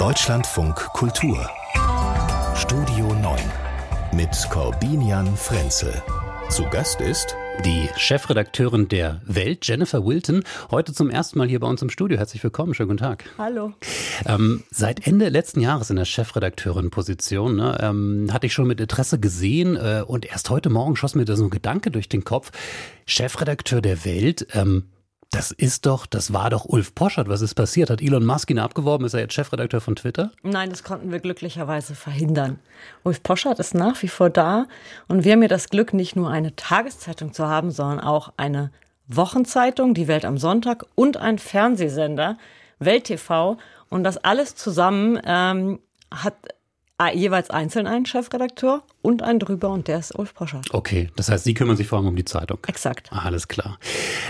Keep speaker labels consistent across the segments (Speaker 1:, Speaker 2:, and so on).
Speaker 1: Deutschlandfunk Kultur Studio 9 mit Corbinian Frenzel. Zu Gast ist
Speaker 2: die Chefredakteurin der Welt, Jennifer Wilton, heute zum ersten Mal hier bei uns im Studio. Herzlich willkommen, schönen guten Tag.
Speaker 3: Hallo.
Speaker 2: Ähm, seit Ende letzten Jahres in der Chefredakteurin-Position ne, ähm, hatte ich schon mit Interesse gesehen äh, und erst heute Morgen schoss mir da so ein Gedanke durch den Kopf. Chefredakteur der Welt, ähm, das ist doch, das war doch Ulf Poschert. Was ist passiert? Hat Elon Musk ihn abgeworben? Ist er jetzt Chefredakteur von Twitter?
Speaker 3: Nein, das konnten wir glücklicherweise verhindern. Ulf Poschert ist nach wie vor da und wir haben ja das Glück, nicht nur eine Tageszeitung zu haben, sondern auch eine Wochenzeitung, die Welt am Sonntag und ein Fernsehsender, Welt TV. Und das alles zusammen ähm, hat jeweils einzeln einen Chefredakteur und einen drüber und der ist Ulf Poschert.
Speaker 2: Okay, das heißt, Sie kümmern sich vor allem um die Zeitung.
Speaker 3: Exakt.
Speaker 2: Alles klar.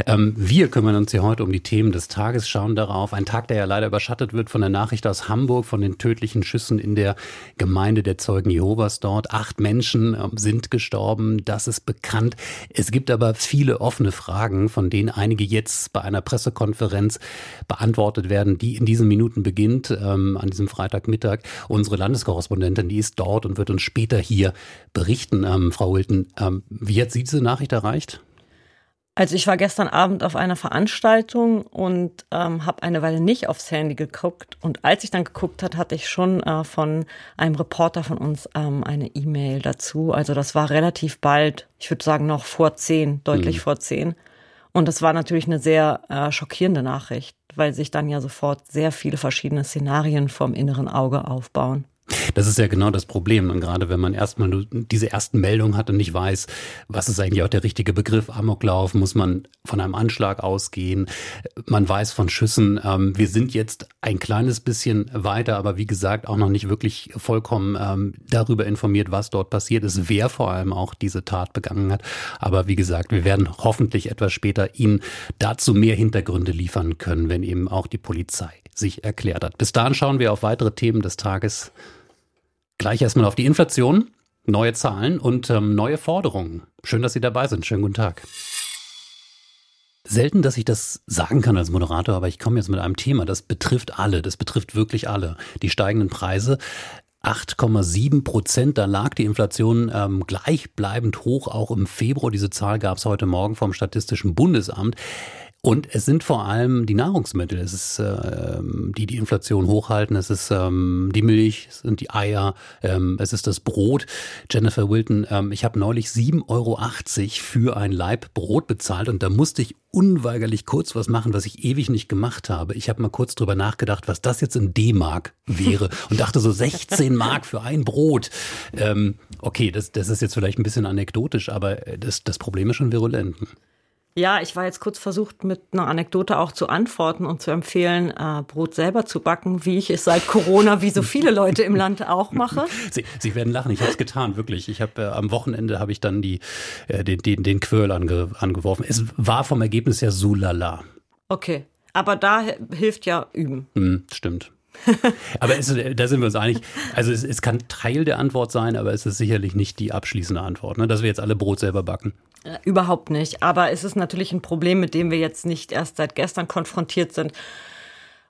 Speaker 2: Ähm, wir kümmern uns hier heute um die Themen des Tages, schauen darauf. Ein Tag, der ja leider überschattet wird von der Nachricht aus Hamburg, von den tödlichen Schüssen in der Gemeinde der Zeugen Jehovas dort. Acht Menschen ähm, sind gestorben, das ist bekannt. Es gibt aber viele offene Fragen, von denen einige jetzt bei einer Pressekonferenz beantwortet werden, die in diesen Minuten beginnt, ähm, an diesem Freitagmittag. Unsere Landeskorrespondentin, die ist dort und wird uns später hier berichten. Ähm, Frau Wilton, ähm, wie hat Sie diese Nachricht erreicht?
Speaker 3: Also ich war gestern Abend auf einer Veranstaltung und ähm, habe eine Weile nicht aufs Handy geguckt. Und als ich dann geguckt hat, hatte ich schon äh, von einem Reporter von uns ähm, eine E-Mail dazu. Also das war relativ bald, ich würde sagen noch vor zehn, deutlich mhm. vor zehn. Und das war natürlich eine sehr äh, schockierende Nachricht, weil sich dann ja sofort sehr viele verschiedene Szenarien vom inneren Auge aufbauen.
Speaker 2: Das ist ja genau das Problem. Und gerade wenn man erstmal diese ersten Meldungen hat und nicht weiß, was ist eigentlich auch der richtige Begriff, Amoklauf, muss man von einem Anschlag ausgehen. Man weiß von Schüssen. Ähm, wir sind jetzt ein kleines bisschen weiter, aber wie gesagt auch noch nicht wirklich vollkommen ähm, darüber informiert, was dort passiert ist, wer vor allem auch diese Tat begangen hat. Aber wie gesagt, wir werden hoffentlich etwas später Ihnen dazu mehr Hintergründe liefern können, wenn eben auch die Polizei sich erklärt hat. Bis dahin schauen wir auf weitere Themen des Tages. Gleich erstmal auf die Inflation, neue Zahlen und ähm, neue Forderungen. Schön, dass Sie dabei sind. Schönen guten Tag. Selten, dass ich das sagen kann als Moderator, aber ich komme jetzt mit einem Thema, das betrifft alle, das betrifft wirklich alle. Die steigenden Preise. 8,7 Prozent, da lag die Inflation ähm, gleichbleibend hoch, auch im Februar. Diese Zahl gab es heute Morgen vom Statistischen Bundesamt. Und es sind vor allem die Nahrungsmittel, es ist äh, die die Inflation hochhalten, es ist ähm, die Milch, es sind die Eier, ähm, es ist das Brot. Jennifer Wilton, ähm, ich habe neulich 7,80 Euro für ein Laib Brot bezahlt und da musste ich unweigerlich kurz was machen, was ich ewig nicht gemacht habe. Ich habe mal kurz drüber nachgedacht, was das jetzt in D-Mark wäre und dachte so 16 Mark für ein Brot. Ähm, okay, das, das ist jetzt vielleicht ein bisschen anekdotisch, aber das, das Problem ist schon virulent.
Speaker 3: Ja, ich war jetzt kurz versucht, mit einer Anekdote auch zu antworten und zu empfehlen, äh, Brot selber zu backen, wie ich es seit Corona, wie so viele Leute im Land auch mache.
Speaker 2: Sie, Sie werden lachen, ich habe es getan, wirklich. Ich habe äh, am Wochenende habe ich dann die, äh, den, den, den Quirl ange, angeworfen. Es war vom Ergebnis her so lala.
Speaker 3: Okay, aber da hilft ja üben.
Speaker 2: Hm, stimmt. aber es, da sind wir uns einig. Also es, es, kann Teil der Antwort sein, aber es ist sicherlich nicht die abschließende Antwort, ne? dass wir jetzt alle Brot selber backen.
Speaker 3: Überhaupt nicht. Aber es ist natürlich ein Problem, mit dem wir jetzt nicht erst seit gestern konfrontiert sind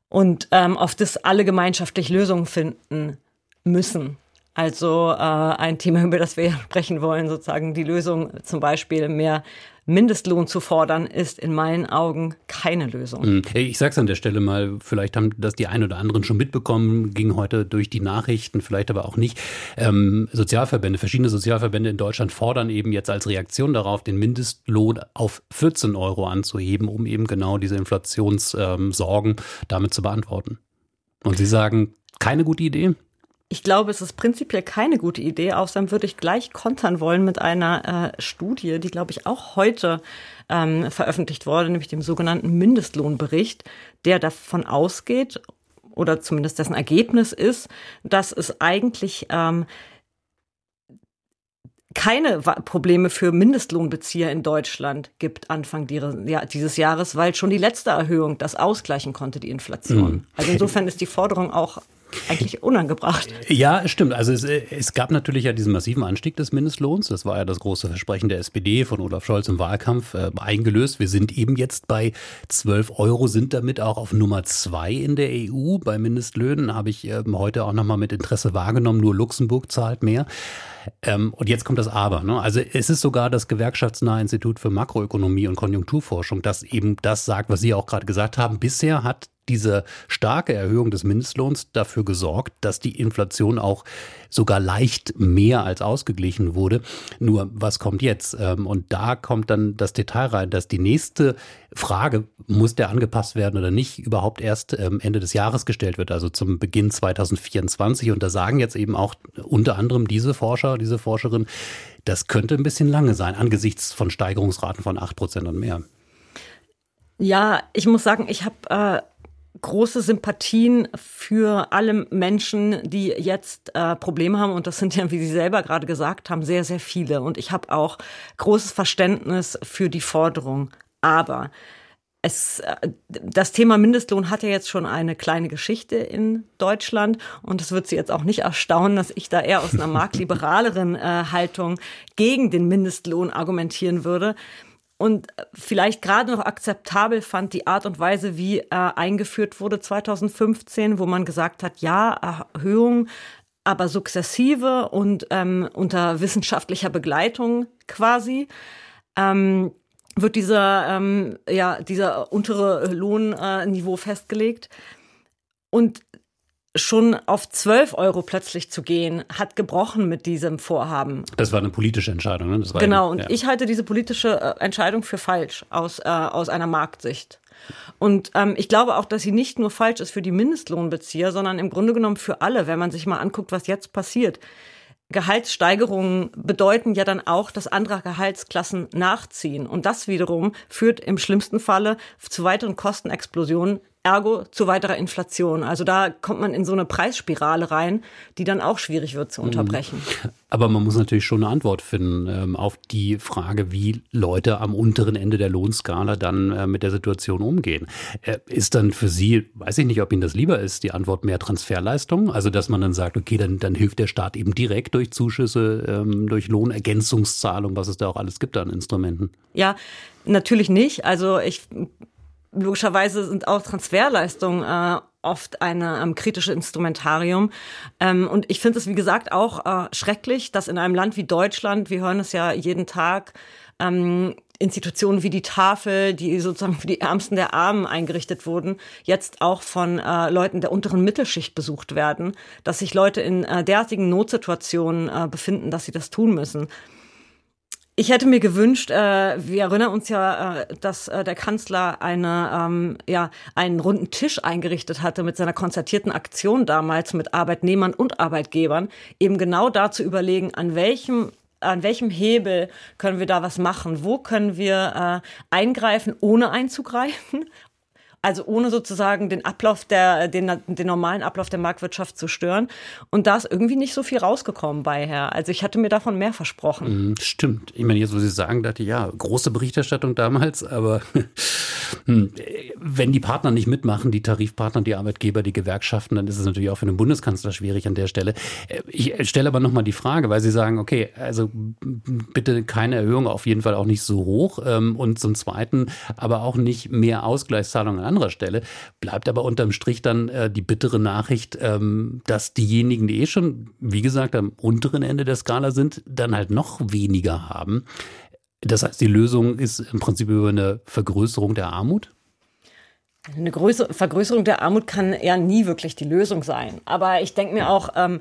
Speaker 3: und ähm, auf das alle gemeinschaftlich Lösungen finden müssen. Also äh, ein Thema, über das wir sprechen wollen, sozusagen die Lösung zum Beispiel mehr Mindestlohn zu fordern, ist in meinen Augen keine Lösung. Hm.
Speaker 2: Ich sage es an der Stelle mal, vielleicht haben das die ein oder anderen schon mitbekommen, ging heute durch die Nachrichten, vielleicht aber auch nicht. Ähm, Sozialverbände, verschiedene Sozialverbände in Deutschland fordern eben jetzt als Reaktion darauf, den Mindestlohn auf 14 Euro anzuheben, um eben genau diese Inflationssorgen ähm, damit zu beantworten. Und Sie sagen, keine gute Idee?
Speaker 3: Ich glaube, es ist prinzipiell keine gute Idee. Außerdem würde ich gleich kontern wollen mit einer äh, Studie, die, glaube ich, auch heute ähm, veröffentlicht wurde, nämlich dem sogenannten Mindestlohnbericht, der davon ausgeht, oder zumindest dessen Ergebnis ist, dass es eigentlich ähm, keine Probleme für Mindestlohnbezieher in Deutschland gibt Anfang dieses Jahres, weil schon die letzte Erhöhung das ausgleichen konnte, die Inflation. Mhm. Also insofern ist die Forderung auch eigentlich unangebracht.
Speaker 2: Ja, stimmt. Also es, es, gab natürlich ja diesen massiven Anstieg des Mindestlohns. Das war ja das große Versprechen der SPD von Olaf Scholz im Wahlkampf äh, eingelöst. Wir sind eben jetzt bei 12 Euro, sind damit auch auf Nummer zwei in der EU. Bei Mindestlöhnen habe ich äh, heute auch nochmal mit Interesse wahrgenommen. Nur Luxemburg zahlt mehr. Ähm, und jetzt kommt das Aber. Ne? Also es ist sogar das gewerkschaftsnahe Institut für Makroökonomie und Konjunkturforschung, das eben das sagt, was Sie auch gerade gesagt haben. Bisher hat diese starke Erhöhung des Mindestlohns dafür gesorgt, dass die Inflation auch sogar leicht mehr als ausgeglichen wurde. Nur was kommt jetzt? Ähm, und da kommt dann das Detail rein, dass die nächste Frage, muss der angepasst werden oder nicht, überhaupt erst ähm, Ende des Jahres gestellt wird, also zum Beginn 2024. Und da sagen jetzt eben auch unter anderem diese Forscher, diese Forscherin, das könnte ein bisschen lange sein, angesichts von Steigerungsraten von 8 Prozent und mehr.
Speaker 3: Ja, ich muss sagen, ich habe äh, große Sympathien für alle Menschen, die jetzt äh, Probleme haben. Und das sind ja, wie Sie selber gerade gesagt haben, sehr, sehr viele. Und ich habe auch großes Verständnis für die Forderung. Aber es, äh, das Thema Mindestlohn hat ja jetzt schon eine kleine Geschichte in Deutschland und es wird Sie jetzt auch nicht erstaunen, dass ich da eher aus einer marktliberaleren äh, Haltung gegen den Mindestlohn argumentieren würde und vielleicht gerade noch akzeptabel fand die Art und Weise, wie äh, eingeführt wurde 2015, wo man gesagt hat, ja, Erhöhung, aber sukzessive und ähm, unter wissenschaftlicher Begleitung quasi. Ähm, wird dieser, ähm, ja, dieser untere Lohnniveau äh, festgelegt. Und schon auf 12 Euro plötzlich zu gehen, hat gebrochen mit diesem Vorhaben.
Speaker 2: Das war eine politische Entscheidung. Ne?
Speaker 3: genau, eine, ja. und ich halte diese politische äh, Entscheidung für falsch aus, äh, aus einer Marktsicht. Und ähm, ich glaube auch, dass sie nicht nur falsch ist für die Mindestlohnbezieher, sondern im Grunde genommen für alle, wenn man sich mal anguckt, was jetzt passiert. Gehaltssteigerungen bedeuten ja dann auch, dass andere Gehaltsklassen nachziehen. Und das wiederum führt im schlimmsten Falle zu weiteren Kostenexplosionen ergo zu weiterer Inflation. Also da kommt man in so eine Preisspirale rein, die dann auch schwierig wird zu mhm. unterbrechen.
Speaker 2: Aber man muss natürlich schon eine Antwort finden ähm, auf die Frage, wie Leute am unteren Ende der Lohnskala dann äh, mit der Situation umgehen. Äh, ist dann für Sie, weiß ich nicht, ob Ihnen das lieber ist, die Antwort mehr Transferleistung? Also dass man dann sagt, okay, dann, dann hilft der Staat eben direkt durch Zuschüsse, ähm, durch Lohnergänzungszahlung, was es da auch alles gibt an Instrumenten.
Speaker 3: Ja, natürlich nicht. Also ich logischerweise sind auch Transferleistungen äh, oft eine ähm, kritische Instrumentarium. Ähm, und ich finde es, wie gesagt, auch äh, schrecklich, dass in einem Land wie Deutschland, wir hören es ja jeden Tag, ähm, Institutionen wie die Tafel, die sozusagen für die Ärmsten der Armen eingerichtet wurden, jetzt auch von äh, Leuten der unteren Mittelschicht besucht werden, dass sich Leute in äh, derartigen Notsituationen äh, befinden, dass sie das tun müssen. Ich hätte mir gewünscht, äh, wir erinnern uns ja, äh, dass äh, der Kanzler eine, ähm, ja, einen runden Tisch eingerichtet hatte mit seiner konzertierten Aktion damals mit Arbeitnehmern und Arbeitgebern, eben genau da zu überlegen, an welchem an welchem Hebel können wir da was machen? Wo können wir äh, eingreifen, ohne einzugreifen? Also ohne sozusagen den Ablauf der, den, den normalen Ablauf der Marktwirtschaft zu stören. Und da ist irgendwie nicht so viel rausgekommen bei Herr. Also ich hatte mir davon mehr versprochen.
Speaker 2: Mhm, stimmt. Ich meine, jetzt, wo Sie sagen, dachte ich, ja, große Berichterstattung damals, aber hm, wenn die Partner nicht mitmachen, die Tarifpartner, die Arbeitgeber, die Gewerkschaften, dann ist es natürlich auch für den Bundeskanzler schwierig an der Stelle. Ich stelle aber nochmal die Frage, weil Sie sagen, okay, also bitte keine Erhöhung, auf jeden Fall auch nicht so hoch ähm, und zum Zweiten aber auch nicht mehr Ausgleichszahlungen anderer Stelle. Bleibt aber unterm Strich dann äh, die bittere Nachricht, ähm, dass diejenigen, die eh schon, wie gesagt, am unteren Ende der Skala sind, dann halt noch weniger haben. Das heißt, die Lösung ist im Prinzip über eine Vergrößerung der Armut?
Speaker 3: Eine Größe, Vergrößerung der Armut kann ja nie wirklich die Lösung sein. Aber ich denke mir auch, ähm,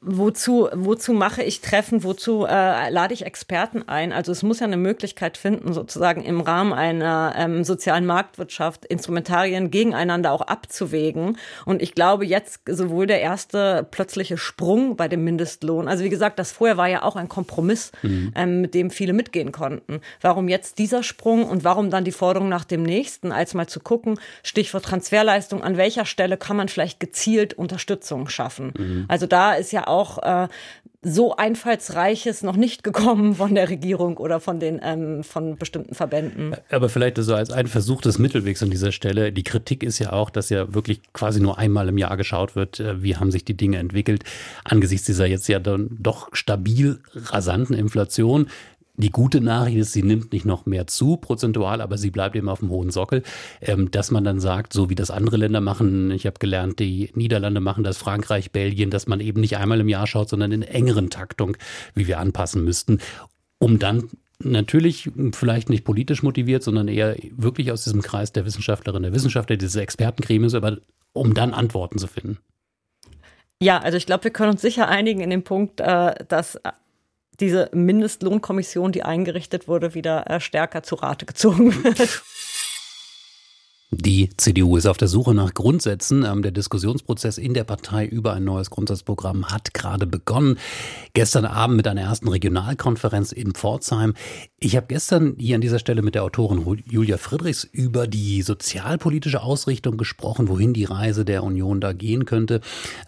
Speaker 3: wozu, wozu mache ich Treffen, wozu äh, lade ich Experten ein? Also es muss ja eine Möglichkeit finden, sozusagen im Rahmen einer ähm, sozialen Marktwirtschaft Instrumentarien gegeneinander auch abzuwägen. Und ich glaube jetzt sowohl der erste plötzliche Sprung bei dem Mindestlohn, also wie gesagt, das vorher war ja auch ein Kompromiss, mhm. ähm, mit dem viele mitgehen konnten. Warum jetzt dieser Sprung und warum dann die Forderung nach dem nächsten, als mal zu gucken, Stichwort Transferleistung, an welcher Stelle kann man vielleicht gezielt Unterstützung schaffen? Mhm. Also da ist ja auch äh, so einfallsreiches noch nicht gekommen von der Regierung oder von den ähm, von bestimmten Verbänden.
Speaker 2: Aber vielleicht so als ein Versuch des Mittelwegs an dieser Stelle. Die Kritik ist ja auch, dass ja wirklich quasi nur einmal im Jahr geschaut wird, äh, wie haben sich die Dinge entwickelt angesichts dieser jetzt ja dann doch stabil rasanten Inflation. Die gute Nachricht ist, sie nimmt nicht noch mehr zu, prozentual, aber sie bleibt eben auf dem hohen Sockel. Ähm, dass man dann sagt, so wie das andere Länder machen, ich habe gelernt, die Niederlande machen das, Frankreich, Belgien, dass man eben nicht einmal im Jahr schaut, sondern in engeren Taktung, wie wir anpassen müssten, um dann natürlich vielleicht nicht politisch motiviert, sondern eher wirklich aus diesem Kreis der Wissenschaftlerinnen, der Wissenschaftler, dieses Expertengremiums, aber um dann Antworten zu finden.
Speaker 3: Ja, also ich glaube, wir können uns sicher einigen in dem Punkt, äh, dass diese Mindestlohnkommission, die eingerichtet wurde, wieder äh, stärker zu Rate gezogen wird.
Speaker 2: Die CDU ist auf der Suche nach Grundsätzen. Ähm, der Diskussionsprozess in der Partei über ein neues Grundsatzprogramm hat gerade begonnen. Gestern Abend mit einer ersten Regionalkonferenz in Pforzheim. Ich habe gestern hier an dieser Stelle mit der Autorin Julia Friedrichs über die sozialpolitische Ausrichtung gesprochen, wohin die Reise der Union da gehen könnte.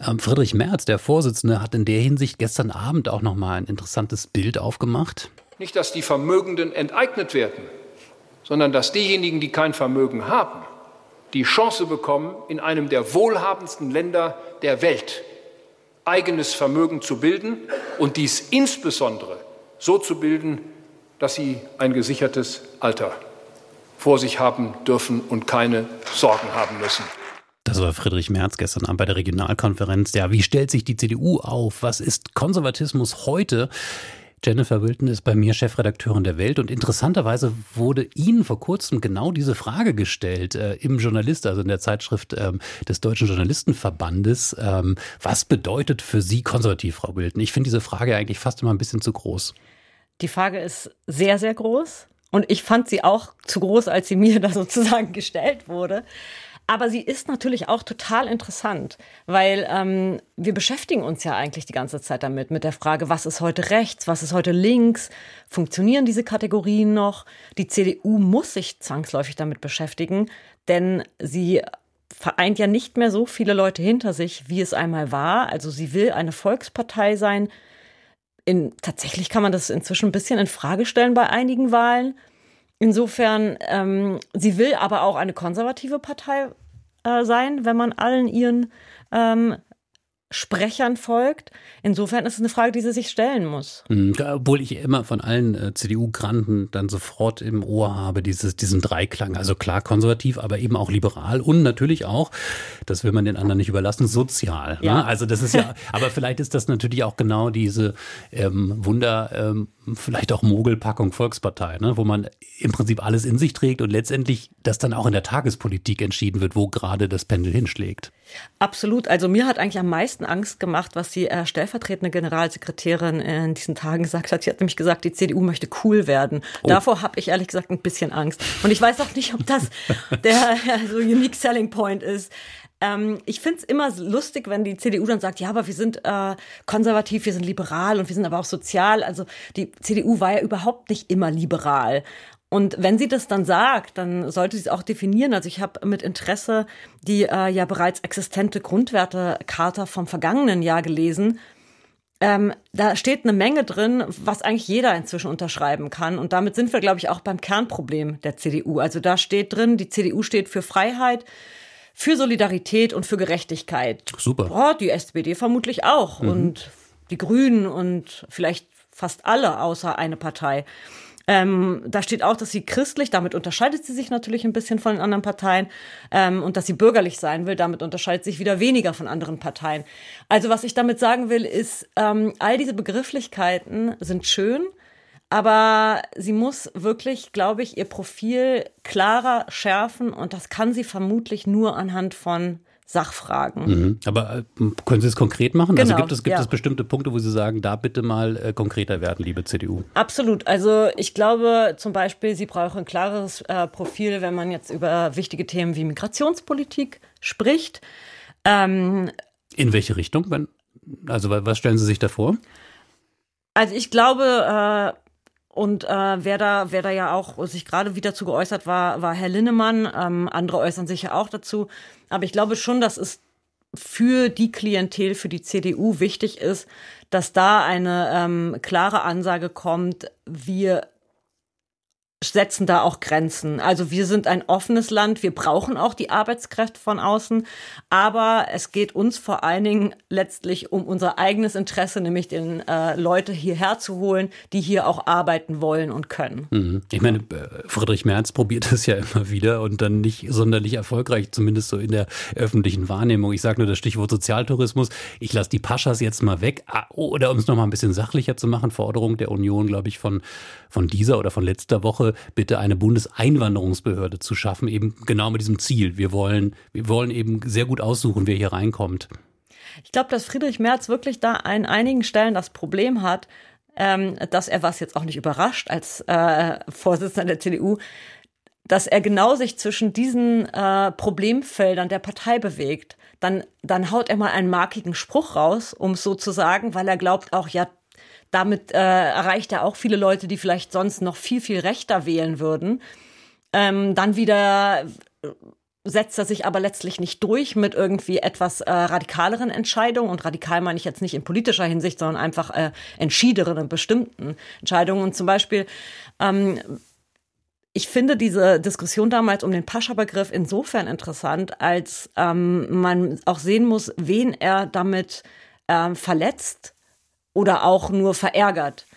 Speaker 2: Ähm, Friedrich Merz, der Vorsitzende, hat in der Hinsicht gestern Abend auch nochmal ein interessantes Bild aufgemacht.
Speaker 4: Nicht, dass die Vermögenden enteignet werden, sondern dass diejenigen, die kein Vermögen haben, die Chance bekommen, in einem der wohlhabendsten Länder der Welt eigenes Vermögen zu bilden und dies insbesondere so zu bilden, dass sie ein gesichertes Alter vor sich haben dürfen und keine Sorgen haben müssen.
Speaker 2: Das war Friedrich Merz gestern Abend bei der Regionalkonferenz. Ja, wie stellt sich die CDU auf? Was ist Konservatismus heute? Jennifer Wilton ist bei mir Chefredakteurin der Welt und interessanterweise wurde Ihnen vor kurzem genau diese Frage gestellt äh, im Journalist, also in der Zeitschrift ähm, des Deutschen Journalistenverbandes. Ähm, was bedeutet für Sie konservativ, Frau Wilton? Ich finde diese Frage eigentlich fast immer ein bisschen zu groß.
Speaker 3: Die Frage ist sehr, sehr groß. Und ich fand sie auch zu groß, als sie mir da sozusagen gestellt wurde. Aber sie ist natürlich auch total interessant, weil ähm, wir beschäftigen uns ja eigentlich die ganze Zeit damit, mit der Frage, was ist heute rechts, was ist heute links, funktionieren diese Kategorien noch? Die CDU muss sich zwangsläufig damit beschäftigen, denn sie vereint ja nicht mehr so viele Leute hinter sich, wie es einmal war. Also sie will eine Volkspartei sein. In, tatsächlich kann man das inzwischen ein bisschen in Frage stellen bei einigen Wahlen. Insofern, ähm, sie will aber auch eine konservative Partei äh, sein, wenn man allen ihren ähm, Sprechern folgt. Insofern ist es eine Frage, die sie sich stellen muss.
Speaker 2: Mhm, obwohl ich immer von allen äh, CDU-Granten dann sofort im Ohr habe, dieses, diesen Dreiklang. Also klar konservativ, aber eben auch liberal und natürlich auch, das will man den anderen nicht überlassen, sozial. Ne? Ja. Ne? Also das ist ja, aber vielleicht ist das natürlich auch genau diese ähm, Wunder, ähm, vielleicht auch Mogelpackung Volkspartei, ne? wo man im Prinzip alles in sich trägt und letztendlich das dann auch in der Tagespolitik entschieden wird, wo gerade das Pendel hinschlägt.
Speaker 3: Absolut. Also mir hat eigentlich am meisten Angst gemacht, was die äh, stellvertretende Generalsekretärin in diesen Tagen gesagt hat. Sie hat nämlich gesagt, die CDU möchte cool werden. Oh. Davor habe ich ehrlich gesagt ein bisschen Angst. Und ich weiß auch nicht, ob das der so Unique Selling Point ist. Ähm, ich finde es immer lustig, wenn die CDU dann sagt, ja, aber wir sind äh, konservativ, wir sind liberal und wir sind aber auch sozial. Also die CDU war ja überhaupt nicht immer liberal. Und wenn sie das dann sagt, dann sollte sie es auch definieren. Also ich habe mit Interesse die äh, ja bereits existente Grundwertecharta vom vergangenen Jahr gelesen. Ähm, da steht eine Menge drin, was eigentlich jeder inzwischen unterschreiben kann. Und damit sind wir, glaube ich, auch beim Kernproblem der CDU. Also da steht drin, die CDU steht für Freiheit, für Solidarität und für Gerechtigkeit.
Speaker 2: Super.
Speaker 3: Boah, die SPD vermutlich auch. Mhm. Und die Grünen und vielleicht fast alle außer eine Partei. Ähm, da steht auch, dass sie christlich, damit unterscheidet sie sich natürlich ein bisschen von den anderen Parteien, ähm, und dass sie bürgerlich sein will, damit unterscheidet sich wieder weniger von anderen Parteien. Also was ich damit sagen will, ist, ähm, all diese Begrifflichkeiten sind schön, aber sie muss wirklich, glaube ich, ihr Profil klarer schärfen und das kann sie vermutlich nur anhand von Sachfragen.
Speaker 2: Mhm. Aber äh, können Sie es konkret machen? Also genau, also gibt es, gibt ja. es bestimmte Punkte, wo Sie sagen, da bitte mal äh, konkreter werden, liebe CDU?
Speaker 3: Absolut. Also ich glaube zum Beispiel, Sie brauchen ein klares äh, Profil, wenn man jetzt über wichtige Themen wie Migrationspolitik spricht.
Speaker 2: Ähm, In welche Richtung? Wenn, also was stellen Sie sich da vor?
Speaker 3: Also ich glaube, äh, und äh, wer da, wer da ja auch sich gerade wieder zu geäußert war, war Herr Linnemann. Ähm, andere äußern sich ja auch dazu. Aber ich glaube schon, dass es für die Klientel, für die CDU wichtig ist, dass da eine ähm, klare Ansage kommt, wir setzen da auch Grenzen. Also wir sind ein offenes Land, wir brauchen auch die Arbeitskräfte von außen, aber es geht uns vor allen Dingen letztlich um unser eigenes Interesse, nämlich den äh, Leute hierher zu holen, die hier auch arbeiten wollen und können.
Speaker 2: Mhm. Ich meine, äh, Friedrich Merz probiert das ja immer wieder und dann nicht sonderlich erfolgreich, zumindest so in der öffentlichen Wahrnehmung. Ich sage nur das Stichwort Sozialtourismus. Ich lasse die Paschas jetzt mal weg. Ah, oder um es nochmal ein bisschen sachlicher zu machen, Forderung der Union, glaube ich, von, von dieser oder von letzter Woche, bitte eine Bundeseinwanderungsbehörde zu schaffen, eben genau mit diesem Ziel. Wir wollen, wir wollen eben sehr gut aussuchen, wer hier reinkommt.
Speaker 3: Ich glaube, dass Friedrich Merz wirklich da an einigen Stellen das Problem hat, ähm, dass er, was jetzt auch nicht überrascht als äh, Vorsitzender der CDU, dass er genau sich zwischen diesen äh, Problemfeldern der Partei bewegt. Dann, dann haut er mal einen markigen Spruch raus, um es so zu sagen, weil er glaubt auch, ja, damit äh, erreicht er auch viele Leute, die vielleicht sonst noch viel, viel rechter wählen würden. Ähm, dann wieder äh, setzt er sich aber letztlich nicht durch mit irgendwie etwas äh, radikaleren Entscheidungen. Und radikal meine ich jetzt nicht in politischer Hinsicht, sondern einfach äh, entschiederen in bestimmten Entscheidungen. Und zum Beispiel, ähm, ich finde diese Diskussion damals um den Pascha-Begriff insofern interessant, als ähm, man auch sehen muss, wen er damit ähm, verletzt oder auch nur verärgert.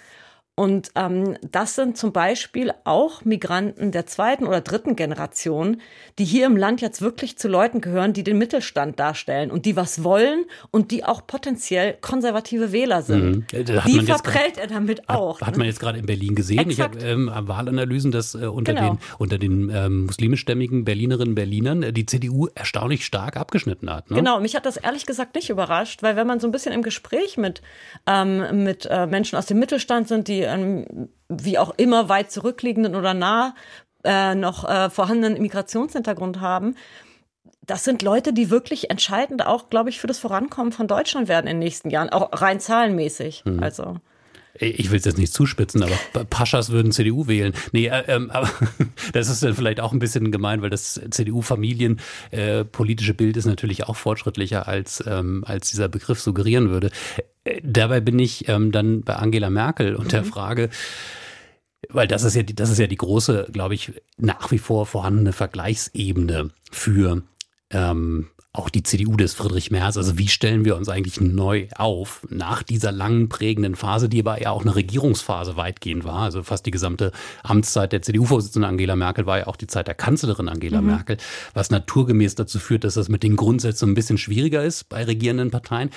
Speaker 3: Und ähm, das sind zum Beispiel auch Migranten der zweiten oder dritten Generation, die hier im Land jetzt wirklich zu Leuten gehören, die den Mittelstand darstellen und die was wollen und die auch potenziell konservative Wähler sind. Mhm. Die verprellt grad, er damit auch.
Speaker 2: Hat, hat, man jetzt gerade in Berlin gesehen. Exakt. Ich habe ähm, Wahlanalysen, dass äh, unter genau. den, unter den ähm, muslimischstämmigen Berlinerinnen und Berlinern äh, die CDU erstaunlich stark abgeschnitten hat.
Speaker 3: Ne? Genau, mich hat das ehrlich gesagt nicht überrascht, weil wenn man so ein bisschen im Gespräch mit, ähm, mit äh, Menschen aus dem Mittelstand sind, die ähm, wie auch immer weit zurückliegenden oder nah äh, noch äh, vorhandenen Migrationshintergrund haben. Das sind Leute, die wirklich entscheidend auch, glaube ich, für das Vorankommen von Deutschland werden in den nächsten Jahren, auch rein zahlenmäßig. Mhm. Also.
Speaker 2: Ich will es jetzt nicht zuspitzen, aber Paschas würden CDU wählen. Nee, äh, ähm, aber das ist dann vielleicht auch ein bisschen gemein, weil das CDU-Familienpolitische äh, Bild ist natürlich auch fortschrittlicher, als, ähm, als dieser Begriff suggerieren würde. Äh, dabei bin ich ähm, dann bei Angela Merkel und der mhm. Frage, weil das ist ja die, das ist ja die große, glaube ich, nach wie vor vorhandene Vergleichsebene für ähm, auch die CDU des Friedrich Merz. Also wie stellen wir uns eigentlich neu auf nach dieser langen prägenden Phase, die aber ja auch eine Regierungsphase weitgehend war. Also fast die gesamte Amtszeit der CDU-Vorsitzenden Angela Merkel war ja auch die Zeit der Kanzlerin Angela mhm. Merkel, was naturgemäß dazu führt, dass das mit den Grundsätzen ein bisschen schwieriger ist bei regierenden Parteien.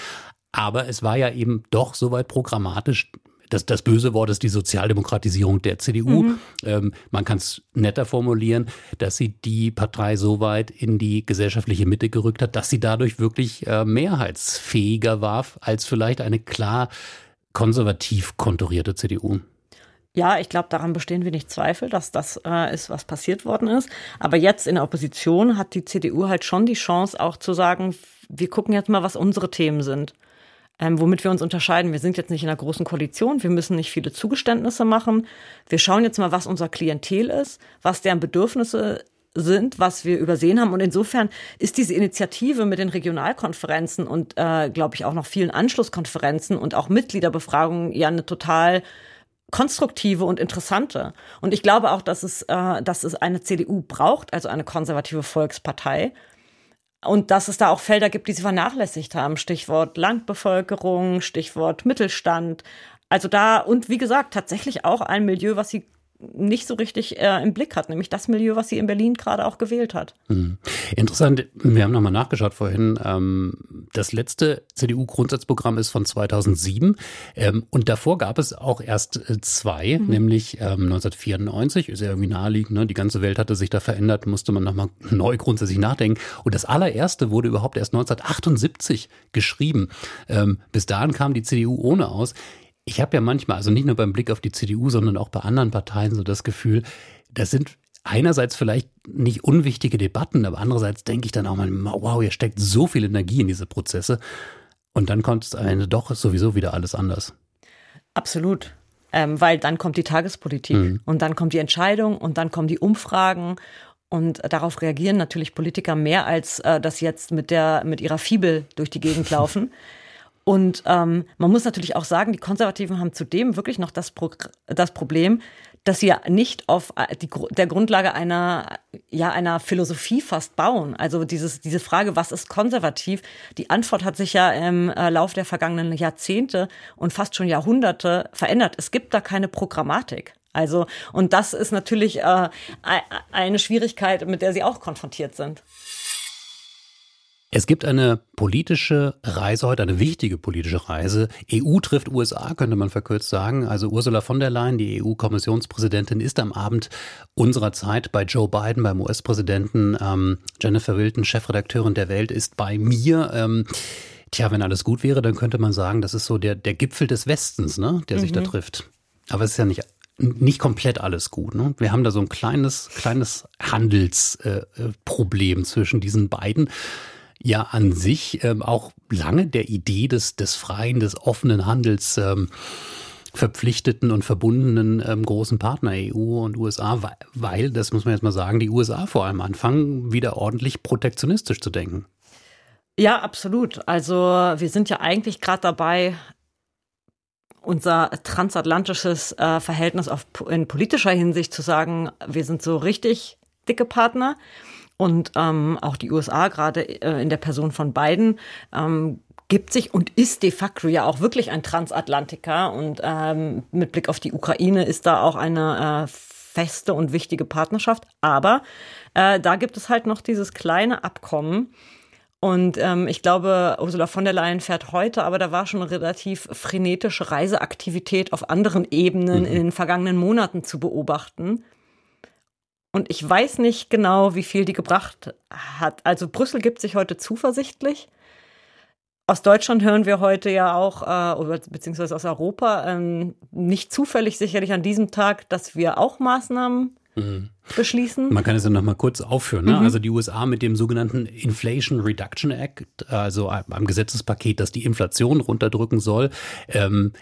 Speaker 2: Aber es war ja eben doch soweit programmatisch das, das böse Wort ist die Sozialdemokratisierung der CDU. Mhm. Ähm, man kann es netter formulieren, dass sie die Partei so weit in die gesellschaftliche Mitte gerückt hat, dass sie dadurch wirklich äh, mehrheitsfähiger war als vielleicht eine klar konservativ konturierte CDU.
Speaker 3: Ja, ich glaube, daran bestehen wenig Zweifel, dass das äh, ist, was passiert worden ist. Aber jetzt in der Opposition hat die CDU halt schon die Chance, auch zu sagen, wir gucken jetzt mal, was unsere Themen sind ähm, womit wir uns unterscheiden. Wir sind jetzt nicht in einer großen Koalition, wir müssen nicht viele Zugeständnisse machen. Wir schauen jetzt mal, was unser Klientel ist, was deren Bedürfnisse sind, was wir übersehen haben. Und insofern ist diese Initiative mit den Regionalkonferenzen und, äh, glaube ich, auch noch vielen Anschlusskonferenzen und auch Mitgliederbefragungen ja eine total konstruktive und interessante. Und ich glaube auch, dass es, äh, dass es eine CDU braucht, also eine konservative Volkspartei, und dass es da auch Felder gibt, die sie vernachlässigt haben. Stichwort Landbevölkerung, Stichwort Mittelstand. Also da, und wie gesagt, tatsächlich auch ein Milieu, was sie nicht so richtig äh, im Blick hat, nämlich das Milieu, was sie in Berlin gerade auch gewählt hat.
Speaker 2: Hm. Interessant, wir haben nochmal nachgeschaut vorhin. Ähm, das letzte CDU-Grundsatzprogramm ist von 2007 ähm, und davor gab es auch erst äh, zwei, mhm. nämlich ähm, 1994, ist ja irgendwie naheliegend, ne? die ganze Welt hatte sich da verändert, musste man nochmal neu grundsätzlich nachdenken. Und das allererste wurde überhaupt erst 1978 geschrieben. Ähm, bis dahin kam die CDU ohne aus. Ich habe ja manchmal, also nicht nur beim Blick auf die CDU, sondern auch bei anderen Parteien so das Gefühl, das sind einerseits vielleicht nicht unwichtige Debatten, aber andererseits denke ich dann auch mal, wow, hier steckt so viel Energie in diese Prozesse. Und dann kommt es am Ende doch sowieso wieder alles anders.
Speaker 3: Absolut. Ähm, weil dann kommt die Tagespolitik mhm. und dann kommt die Entscheidung und dann kommen die Umfragen Und darauf reagieren natürlich Politiker mehr, als äh, das jetzt mit der mit ihrer Fibel durch die Gegend laufen. Und ähm, man muss natürlich auch sagen, die Konservativen haben zudem wirklich noch das, Pro das Problem, dass sie ja nicht auf äh, die, der Grundlage einer, ja, einer Philosophie fast bauen. Also dieses, diese Frage, was ist konservativ? Die Antwort hat sich ja im äh, Lauf der vergangenen Jahrzehnte und fast schon Jahrhunderte verändert. Es gibt da keine Programmatik. Also, und das ist natürlich äh, eine Schwierigkeit, mit der sie auch konfrontiert sind.
Speaker 2: Es gibt eine politische Reise heute, eine wichtige politische Reise. EU trifft USA, könnte man verkürzt sagen. Also Ursula von der Leyen, die EU-Kommissionspräsidentin, ist am Abend unserer Zeit bei Joe Biden, beim US-Präsidenten. Ähm, Jennifer Wilton, Chefredakteurin der Welt, ist bei mir. Ähm, tja, wenn alles gut wäre, dann könnte man sagen, das ist so der, der Gipfel des Westens, ne, der mhm. sich da mhm. trifft. Aber es ist ja nicht nicht komplett alles gut. Ne? Wir haben da so ein kleines, kleines Handelsproblem äh, zwischen diesen beiden ja an sich ähm, auch lange der Idee des, des freien, des offenen Handels ähm, verpflichteten und verbundenen ähm, großen Partner EU und USA, weil, das muss man jetzt mal sagen, die USA vor allem anfangen, wieder ordentlich protektionistisch zu denken.
Speaker 3: Ja, absolut. Also wir sind ja eigentlich gerade dabei, unser transatlantisches äh, Verhältnis auf, in politischer Hinsicht zu sagen, wir sind so richtig dicke Partner. Und ähm, auch die USA, gerade äh, in der Person von Biden, ähm, gibt sich und ist de facto ja auch wirklich ein Transatlantiker. Und ähm, mit Blick auf die Ukraine ist da auch eine äh, feste und wichtige Partnerschaft. Aber äh, da gibt es halt noch dieses kleine Abkommen. Und ähm, ich glaube, Ursula von der Leyen fährt heute, aber da war schon eine relativ frenetische Reiseaktivität auf anderen Ebenen mhm. in den vergangenen Monaten zu beobachten. Und ich weiß nicht genau, wie viel die gebracht hat. Also Brüssel gibt sich heute zuversichtlich. Aus Deutschland hören wir heute ja auch, äh, beziehungsweise aus Europa, ähm, nicht zufällig sicherlich an diesem Tag, dass wir auch Maßnahmen mhm. beschließen.
Speaker 2: Man kann es ja noch mal kurz aufführen. Ne? Mhm. Also die USA mit dem sogenannten Inflation Reduction Act, also einem Gesetzespaket, das die Inflation runterdrücken soll, ähm,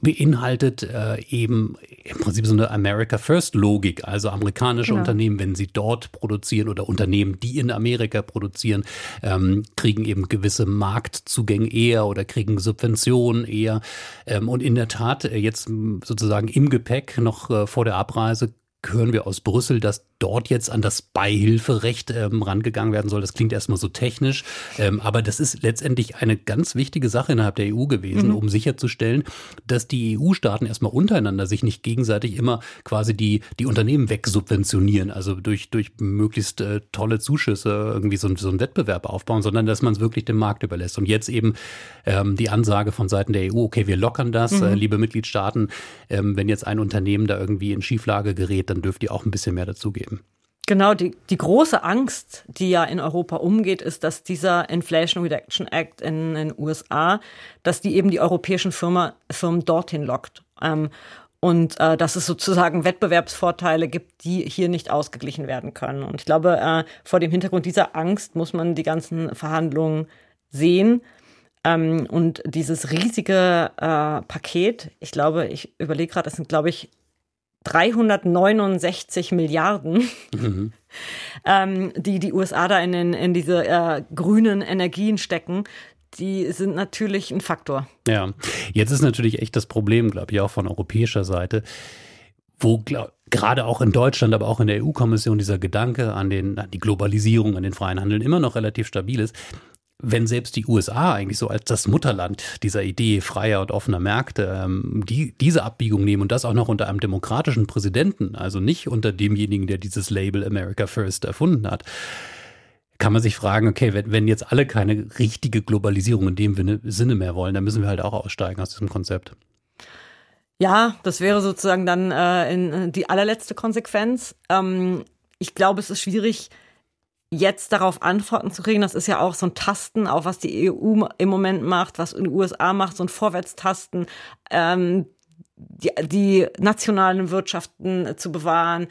Speaker 2: beinhaltet äh, eben im Prinzip so eine America First Logik. Also amerikanische genau. Unternehmen, wenn sie dort produzieren oder Unternehmen, die in Amerika produzieren, ähm, kriegen eben gewisse Marktzugänge eher oder kriegen Subventionen eher. Ähm, und in der Tat, äh, jetzt sozusagen im Gepäck noch äh, vor der Abreise hören wir aus Brüssel, dass dort jetzt an das Beihilferecht ähm, rangegangen werden soll. Das klingt erstmal so technisch, ähm, aber das ist letztendlich eine ganz wichtige Sache innerhalb der EU gewesen, mhm. um sicherzustellen, dass die EU-Staaten erstmal untereinander sich nicht gegenseitig immer quasi die, die Unternehmen wegsubventionieren, also durch, durch möglichst äh, tolle Zuschüsse irgendwie so, so einen Wettbewerb aufbauen, sondern dass man es wirklich dem Markt überlässt. Und jetzt eben ähm, die Ansage von Seiten der EU, okay, wir lockern das, mhm. äh, liebe Mitgliedstaaten, ähm, wenn jetzt ein Unternehmen da irgendwie in Schieflage gerät, dann dürft ihr auch ein bisschen mehr dazugeben geben.
Speaker 3: Genau, die, die große Angst, die ja in Europa umgeht, ist, dass dieser Inflation Reduction Act in den USA, dass die eben die europäischen Firma, Firmen dorthin lockt. Ähm, und äh, dass es sozusagen Wettbewerbsvorteile gibt, die hier nicht ausgeglichen werden können. Und ich glaube, äh, vor dem Hintergrund dieser Angst muss man die ganzen Verhandlungen sehen. Ähm, und dieses riesige äh, Paket, ich glaube, ich überlege gerade, das sind, glaube ich, 369 Milliarden, mhm. ähm, die die USA da in, den, in diese äh, grünen Energien stecken, die sind natürlich ein Faktor.
Speaker 2: Ja, jetzt ist natürlich echt das Problem, glaube ich, auch von europäischer Seite, wo glaub, gerade auch in Deutschland, aber auch in der EU-Kommission dieser Gedanke an, den, an die Globalisierung, an den freien Handel immer noch relativ stabil ist wenn selbst die USA eigentlich so als das Mutterland dieser Idee freier und offener Märkte ähm, die, diese Abbiegung nehmen und das auch noch unter einem demokratischen Präsidenten, also nicht unter demjenigen, der dieses Label America First erfunden hat, kann man sich fragen, okay, wenn, wenn jetzt alle keine richtige Globalisierung in dem Sinne mehr wollen, dann müssen wir halt auch aussteigen aus diesem Konzept.
Speaker 3: Ja, das wäre sozusagen dann äh, in, die allerletzte Konsequenz. Ähm, ich glaube, es ist schwierig, jetzt darauf Antworten zu kriegen, das ist ja auch so ein Tasten, auch was die EU im Moment macht, was in den USA macht, so ein Vorwärtstasten, ähm, die, die nationalen Wirtschaften zu bewahren,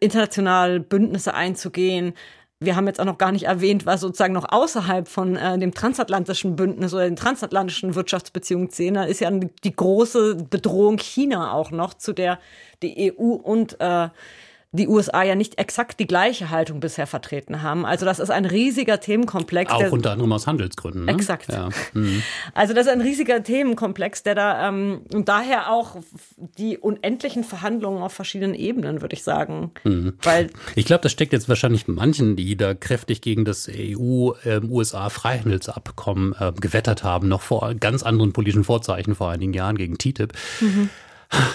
Speaker 3: international Bündnisse einzugehen. Wir haben jetzt auch noch gar nicht erwähnt, was sozusagen noch außerhalb von äh, dem transatlantischen Bündnis oder den transatlantischen Wirtschaftsbeziehungen zählen. Da ist ja die große Bedrohung China auch noch, zu der die EU und äh, die USA ja nicht exakt die gleiche Haltung bisher vertreten haben. Also das ist ein riesiger Themenkomplex.
Speaker 2: Auch unter anderem aus Handelsgründen. Ne?
Speaker 3: Exakt. Ja. Mhm. Also das ist ein riesiger Themenkomplex, der da ähm, und daher auch die unendlichen Verhandlungen auf verschiedenen Ebenen, würde ich sagen. Mhm.
Speaker 2: Weil ich glaube, das steckt jetzt wahrscheinlich manchen, die da kräftig gegen das EU-USA-Freihandelsabkommen ähm, äh, gewettert haben, noch vor ganz anderen politischen Vorzeichen vor einigen Jahren gegen TTIP. Mhm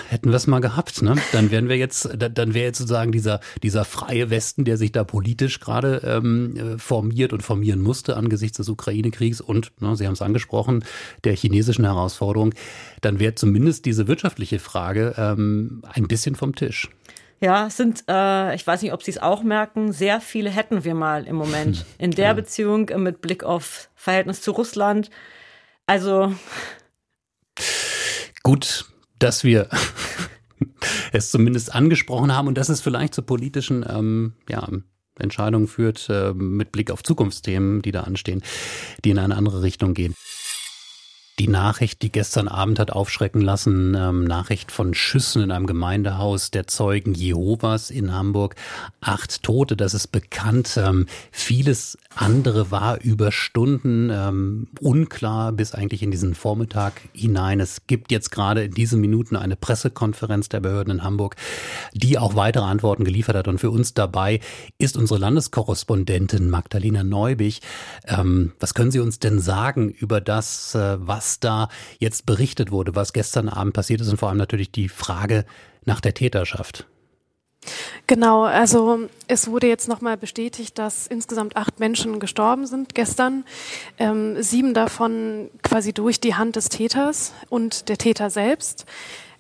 Speaker 2: hätten wir es mal gehabt, ne? Dann wären wir jetzt, dann wäre jetzt sozusagen dieser, dieser freie Westen, der sich da politisch gerade ähm, äh, formiert und formieren musste angesichts des Ukraine-Kriegs und, ne, Sie haben es angesprochen, der chinesischen Herausforderung, dann wäre zumindest diese wirtschaftliche Frage ähm, ein bisschen vom Tisch.
Speaker 3: Ja, sind, äh, ich weiß nicht, ob Sie es auch merken, sehr viele hätten wir mal im Moment in der ja. Beziehung äh, mit Blick auf Verhältnis zu Russland. Also.
Speaker 2: Gut, dass wir es zumindest angesprochen haben und dass es vielleicht zu politischen ähm, ja, Entscheidungen führt äh, mit Blick auf Zukunftsthemen, die da anstehen, die in eine andere Richtung gehen. Die Nachricht, die gestern Abend hat aufschrecken lassen, ähm, Nachricht von Schüssen in einem Gemeindehaus der Zeugen Jehovas in Hamburg. Acht Tote, das ist bekannt. Ähm, vieles andere war über Stunden ähm, unklar bis eigentlich in diesen Vormittag hinein. Es gibt jetzt gerade in diesen Minuten eine Pressekonferenz der Behörden in Hamburg, die auch weitere Antworten geliefert hat. Und für uns dabei ist unsere Landeskorrespondentin Magdalena Neubig. Ähm, was können Sie uns denn sagen über das, äh, was was da jetzt berichtet wurde, was gestern Abend passiert ist und vor allem natürlich die Frage nach der Täterschaft.
Speaker 5: Genau, also es wurde jetzt nochmal bestätigt, dass insgesamt acht Menschen gestorben sind gestern, ähm, sieben davon quasi durch die Hand des Täters und der Täter selbst.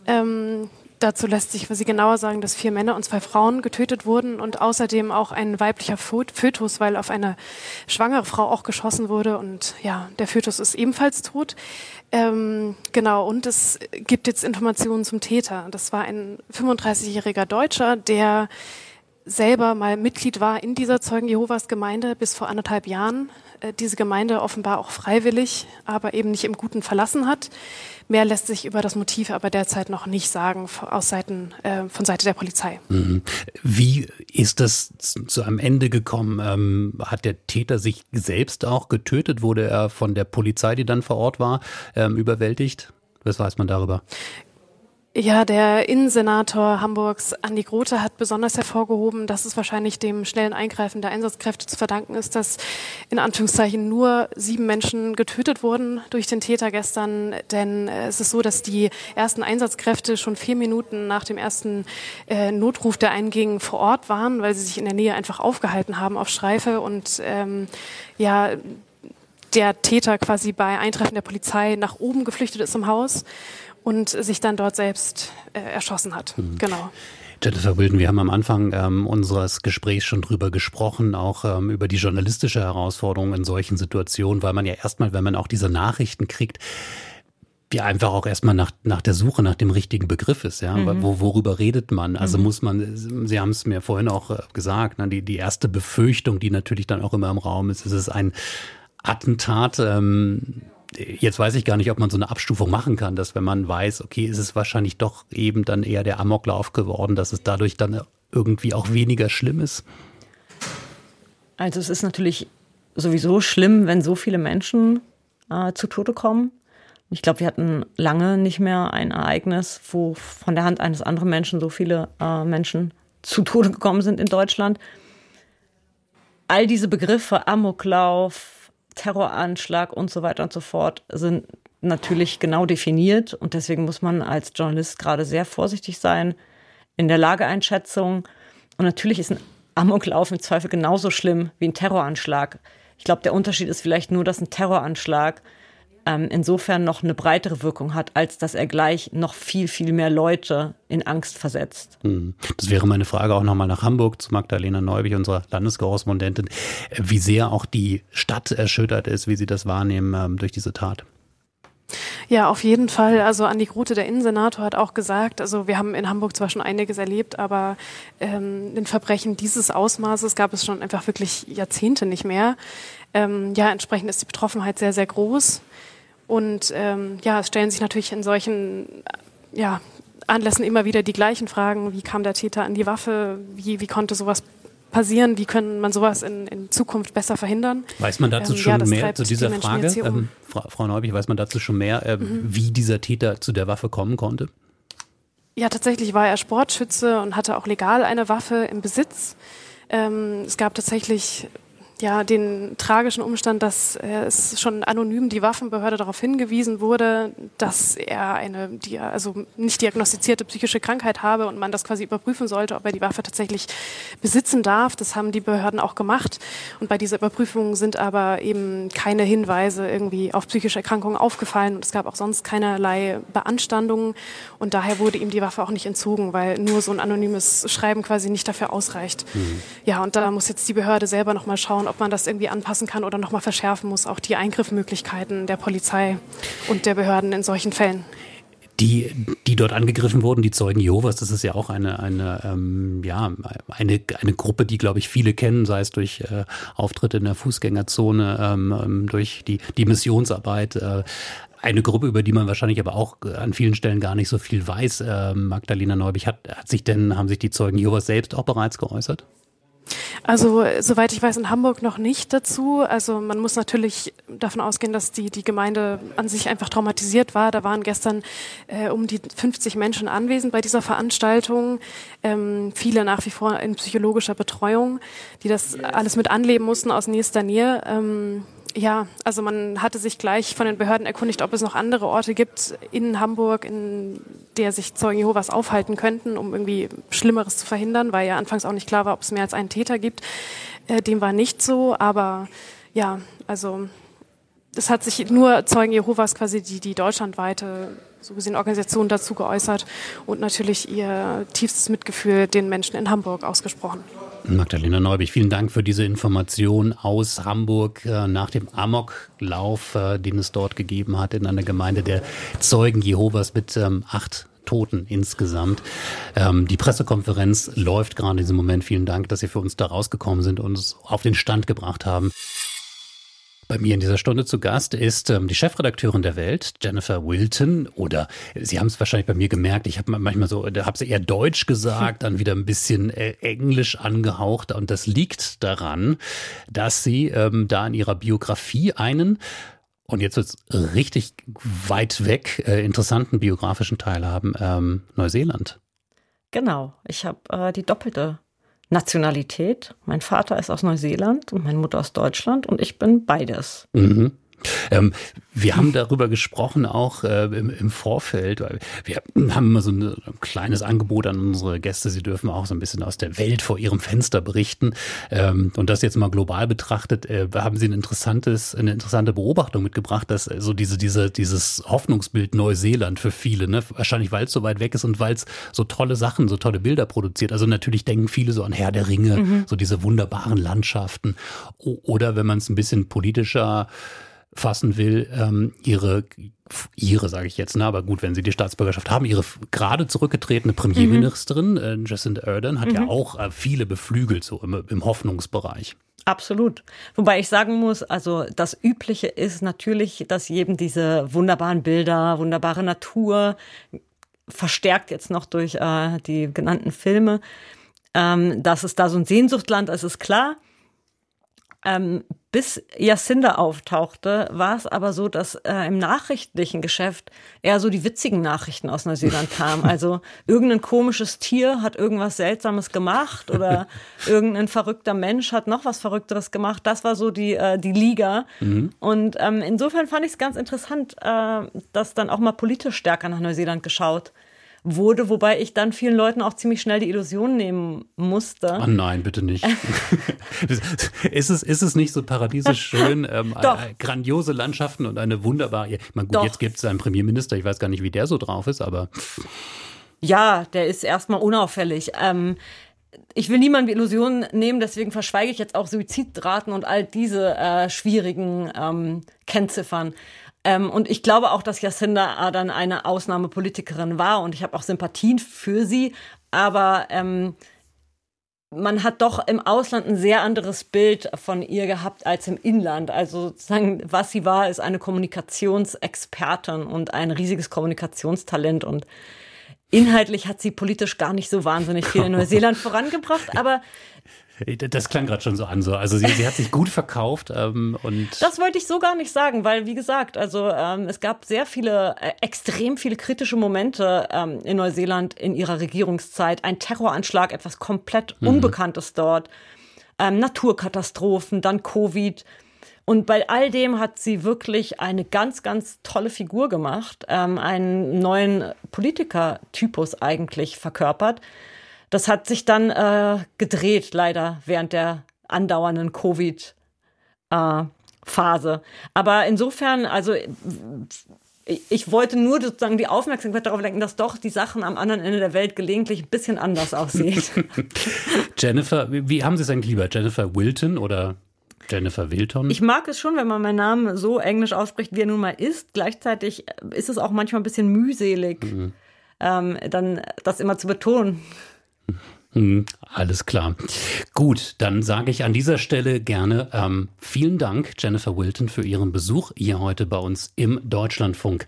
Speaker 5: Ähm, Dazu lässt sich quasi genauer sagen, dass vier Männer und zwei Frauen getötet wurden und außerdem auch ein weiblicher Fötus, weil auf eine schwangere Frau auch geschossen wurde und ja, der Fötus ist ebenfalls tot. Ähm, genau, und es gibt jetzt Informationen zum Täter. Das war ein 35-jähriger Deutscher, der selber mal Mitglied war in dieser Zeugen Jehovas Gemeinde bis vor anderthalb Jahren, diese Gemeinde offenbar auch freiwillig, aber eben nicht im Guten verlassen hat. Mehr lässt sich über das Motiv aber derzeit noch nicht sagen aus Seiten, äh, von Seite der Polizei.
Speaker 2: Mhm. Wie ist das zu einem Ende gekommen? Ähm, hat der Täter sich selbst auch getötet? Wurde er von der Polizei, die dann vor Ort war, ähm, überwältigt? Was weiß man darüber?
Speaker 5: Ja, der Innensenator Hamburgs, Andi Grote, hat besonders hervorgehoben, dass es wahrscheinlich dem schnellen Eingreifen der Einsatzkräfte zu verdanken ist, dass in Anführungszeichen nur sieben Menschen getötet wurden durch den Täter gestern. Denn äh, es ist so, dass die ersten Einsatzkräfte schon vier Minuten nach dem ersten äh, Notruf, der einging, vor Ort waren, weil sie sich in der Nähe einfach aufgehalten haben auf Streife und ähm, ja, der Täter quasi bei Eintreffen der Polizei nach oben geflüchtet ist im Haus und sich dann dort selbst äh, erschossen hat. Mhm. Genau.
Speaker 2: Jennifer Wilden, wir haben am Anfang ähm, unseres Gesprächs schon drüber gesprochen, auch ähm, über die journalistische Herausforderung in solchen Situationen, weil man ja erstmal, wenn man auch diese Nachrichten kriegt, wie einfach auch erstmal nach, nach der Suche nach dem richtigen Begriff ist, ja. Mhm. Wo, worüber redet man? Also mhm. muss man, Sie haben es mir vorhin auch äh, gesagt, ne, die, die erste Befürchtung, die natürlich dann auch immer im Raum ist, ist es ein Attentat. Ähm, jetzt weiß ich gar nicht, ob man so eine Abstufung machen kann, dass wenn man weiß, okay, ist es wahrscheinlich doch eben dann eher der Amoklauf geworden, dass es dadurch dann irgendwie auch weniger schlimm ist?
Speaker 3: Also es ist natürlich sowieso schlimm, wenn so viele Menschen äh, zu Tode kommen. Ich glaube, wir hatten lange nicht mehr ein Ereignis, wo von der Hand eines anderen Menschen so viele äh, Menschen zu Tode gekommen sind in Deutschland. All diese Begriffe, Amoklauf, Terroranschlag und so weiter und so fort sind natürlich genau definiert und deswegen muss man als Journalist gerade sehr vorsichtig sein in der Lageeinschätzung. Und natürlich ist ein Amoklauf im Zweifel genauso schlimm wie ein Terroranschlag. Ich glaube, der Unterschied ist vielleicht nur, dass ein Terroranschlag ähm, insofern noch eine breitere Wirkung hat, als dass er gleich noch viel, viel mehr Leute in Angst versetzt.
Speaker 2: Hm. Das wäre meine Frage auch nochmal nach Hamburg zu Magdalena Neubig, unserer Landeskorrespondentin, wie sehr auch die Stadt erschüttert ist, wie Sie das wahrnehmen ähm, durch diese Tat.
Speaker 5: Ja, auf jeden Fall. Also Andi Grote, der Innensenator, hat auch gesagt, also wir haben in Hamburg zwar schon einiges erlebt, aber ähm, den Verbrechen dieses Ausmaßes gab es schon einfach wirklich Jahrzehnte nicht mehr. Ähm, ja, entsprechend ist die Betroffenheit sehr, sehr groß. Und ähm, ja, es stellen sich natürlich in solchen ja, Anlässen immer wieder die gleichen Fragen. Wie kam der Täter an die Waffe? Wie, wie konnte sowas passieren? Wie können man sowas in, in Zukunft besser verhindern?
Speaker 2: Weiß man dazu ähm, schon ja, mehr zu dieser die Frage? Um. Ähm, Frau, Frau Neubich, weiß man dazu schon mehr, äh, mhm. wie dieser Täter zu der Waffe kommen konnte?
Speaker 5: Ja, tatsächlich war er Sportschütze und hatte auch legal eine Waffe im Besitz. Ähm, es gab tatsächlich ja, den tragischen Umstand, dass äh, es schon anonym die Waffenbehörde darauf hingewiesen wurde, dass er eine, die, also nicht diagnostizierte psychische Krankheit habe und man das quasi überprüfen sollte, ob er die Waffe tatsächlich besitzen darf. Das haben die Behörden auch gemacht. Und bei dieser Überprüfung sind aber eben keine Hinweise irgendwie auf psychische Erkrankungen aufgefallen und es gab auch sonst keinerlei Beanstandungen und daher wurde ihm die Waffe auch nicht entzogen, weil nur so ein anonymes Schreiben quasi nicht dafür ausreicht. Mhm. Ja, und da muss jetzt die Behörde selber nochmal schauen, ob man das irgendwie anpassen kann oder nochmal verschärfen muss, auch die Eingriffmöglichkeiten der Polizei und der Behörden in solchen Fällen
Speaker 2: die, die dort angegriffen wurden, die Zeugen Jehovas, das ist ja auch eine, eine, ähm, ja, eine, eine Gruppe, die, glaube ich, viele kennen, sei es durch äh, Auftritte in der Fußgängerzone, ähm, ähm durch die, die Missionsarbeit. Äh, eine Gruppe, über die man wahrscheinlich aber auch an vielen Stellen gar nicht so viel weiß. Äh, Magdalena Neubich, hat, hat sich denn, haben sich die Zeugen Jehovas selbst auch bereits geäußert?
Speaker 5: Also soweit ich weiß, in Hamburg noch nicht dazu. Also man muss natürlich davon ausgehen, dass die, die Gemeinde an sich einfach traumatisiert war. Da waren gestern äh, um die 50 Menschen anwesend bei dieser Veranstaltung. Ähm, viele nach wie vor in psychologischer Betreuung, die das alles mit anleben mussten aus nächster Nähe. Ähm, ja, also man hatte sich gleich von den Behörden erkundigt, ob es noch andere Orte gibt in Hamburg, in der sich Zeugen Jehovas aufhalten könnten, um irgendwie Schlimmeres zu verhindern, weil ja anfangs auch nicht klar war, ob es mehr als einen Täter gibt. Äh, dem war nicht so, aber ja, also es hat sich nur Zeugen Jehovas quasi die, die deutschlandweite so gesehen Organisation dazu geäußert und natürlich ihr tiefstes Mitgefühl den Menschen in Hamburg ausgesprochen.
Speaker 2: Magdalena Neubig, vielen Dank für diese Information aus Hamburg äh, nach dem Amoklauf, äh, den es dort gegeben hat in einer Gemeinde der Zeugen Jehovas mit ähm, acht Toten insgesamt. Ähm, die Pressekonferenz läuft gerade in diesem Moment. Vielen Dank, dass Sie für uns da rausgekommen sind und uns auf den Stand gebracht haben. Bei mir in dieser Stunde zu Gast ist ähm, die Chefredakteurin der Welt, Jennifer Wilton. Oder Sie haben es wahrscheinlich bei mir gemerkt, ich habe manchmal so, da habe sie eher Deutsch gesagt, dann wieder ein bisschen äh, Englisch angehaucht. Und das liegt daran, dass sie ähm, da in ihrer Biografie einen und jetzt wird es richtig weit weg äh, interessanten biografischen Teil haben, ähm, Neuseeland.
Speaker 3: Genau, ich habe äh, die doppelte Nationalität. Mein Vater ist aus Neuseeland und meine Mutter aus Deutschland und ich bin beides.
Speaker 2: Mhm. Ähm, wir haben darüber gesprochen auch äh, im, im, Vorfeld, weil wir haben immer so ein, ein, kleines Angebot an unsere Gäste. Sie dürfen auch so ein bisschen aus der Welt vor ihrem Fenster berichten. Ähm, und das jetzt mal global betrachtet, äh, haben Sie ein interessantes, eine interessante Beobachtung mitgebracht, dass so diese, diese, dieses Hoffnungsbild Neuseeland für viele, ne, wahrscheinlich weil es so weit weg ist und weil es so tolle Sachen, so tolle Bilder produziert. Also natürlich denken viele so an Herr der Ringe, mhm. so diese wunderbaren Landschaften. O oder wenn man es ein bisschen politischer fassen will, ähm, ihre, ihre sage ich jetzt, ne, aber gut, wenn sie die Staatsbürgerschaft haben, ihre gerade zurückgetretene Premierministerin, mhm. äh, Jacinda Ardern, hat mhm. ja auch äh, viele beflügelt, so im, im Hoffnungsbereich.
Speaker 3: Absolut. Wobei ich sagen muss, also das Übliche ist natürlich, dass jedem diese wunderbaren Bilder, wunderbare Natur, verstärkt jetzt noch durch äh, die genannten Filme, ähm, dass es da so ein Sehnsuchtland ist, ist klar. Ähm, bis Jacinda auftauchte, war es aber so, dass äh, im nachrichtlichen Geschäft eher so die witzigen Nachrichten aus Neuseeland kamen. Also irgendein komisches Tier hat irgendwas Seltsames gemacht oder irgendein verrückter Mensch hat noch was Verrückteres gemacht. Das war so die, äh, die Liga. Mhm. Und ähm, insofern fand ich es ganz interessant, äh, dass dann auch mal politisch stärker nach Neuseeland geschaut wurde, wobei ich dann vielen Leuten auch ziemlich schnell die Illusion nehmen musste.
Speaker 2: Oh nein, bitte nicht. ist, es, ist es nicht so paradiesisch schön? Ähm,
Speaker 3: Doch.
Speaker 2: grandiose Landschaften und eine wunderbare. Ich meine, gut, Doch. jetzt gibt es einen Premierminister, ich weiß gar nicht, wie der so drauf ist, aber.
Speaker 3: Ja, der ist erstmal unauffällig. Ähm, ich will niemandem Illusionen nehmen, deswegen verschweige ich jetzt auch Suizidraten und all diese äh, schwierigen ähm, Kennziffern. Ähm, und ich glaube auch, dass Jacinda dann eine Ausnahmepolitikerin war und ich habe auch Sympathien für sie. Aber ähm, man hat doch im Ausland ein sehr anderes Bild von ihr gehabt als im Inland. Also sozusagen, was sie war, ist eine Kommunikationsexpertin und ein riesiges Kommunikationstalent. Und inhaltlich hat sie politisch gar nicht so wahnsinnig viel in Neuseeland vorangebracht, aber
Speaker 2: das klang gerade schon so an, so. Also sie, sie hat sich gut verkauft ähm, und.
Speaker 3: Das wollte ich so gar nicht sagen, weil wie gesagt, also ähm, es gab sehr viele, äh, extrem viele kritische Momente ähm, in Neuseeland in ihrer Regierungszeit. Ein Terroranschlag, etwas komplett mhm. Unbekanntes dort, ähm, Naturkatastrophen, dann Covid. Und bei all dem hat sie wirklich eine ganz, ganz tolle Figur gemacht, ähm, einen neuen Politikertypus eigentlich verkörpert. Das hat sich dann äh, gedreht, leider, während der andauernden Covid-Phase. Äh, Aber insofern, also ich wollte nur sozusagen die Aufmerksamkeit darauf lenken, dass doch die Sachen am anderen Ende der Welt gelegentlich ein bisschen anders aussehen.
Speaker 2: Jennifer, wie haben Sie es eigentlich lieber? Jennifer Wilton oder Jennifer Wilton?
Speaker 3: Ich mag es schon, wenn man meinen Namen so englisch ausspricht, wie er nun mal ist. Gleichzeitig ist es auch manchmal ein bisschen mühselig, mhm. ähm, dann das immer zu betonen.
Speaker 2: Hm, alles klar. Gut, dann sage ich an dieser Stelle gerne ähm, vielen Dank, Jennifer Wilton, für Ihren Besuch hier heute bei uns im Deutschlandfunk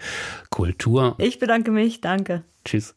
Speaker 2: Kultur.
Speaker 3: Ich bedanke mich, danke.
Speaker 2: Tschüss.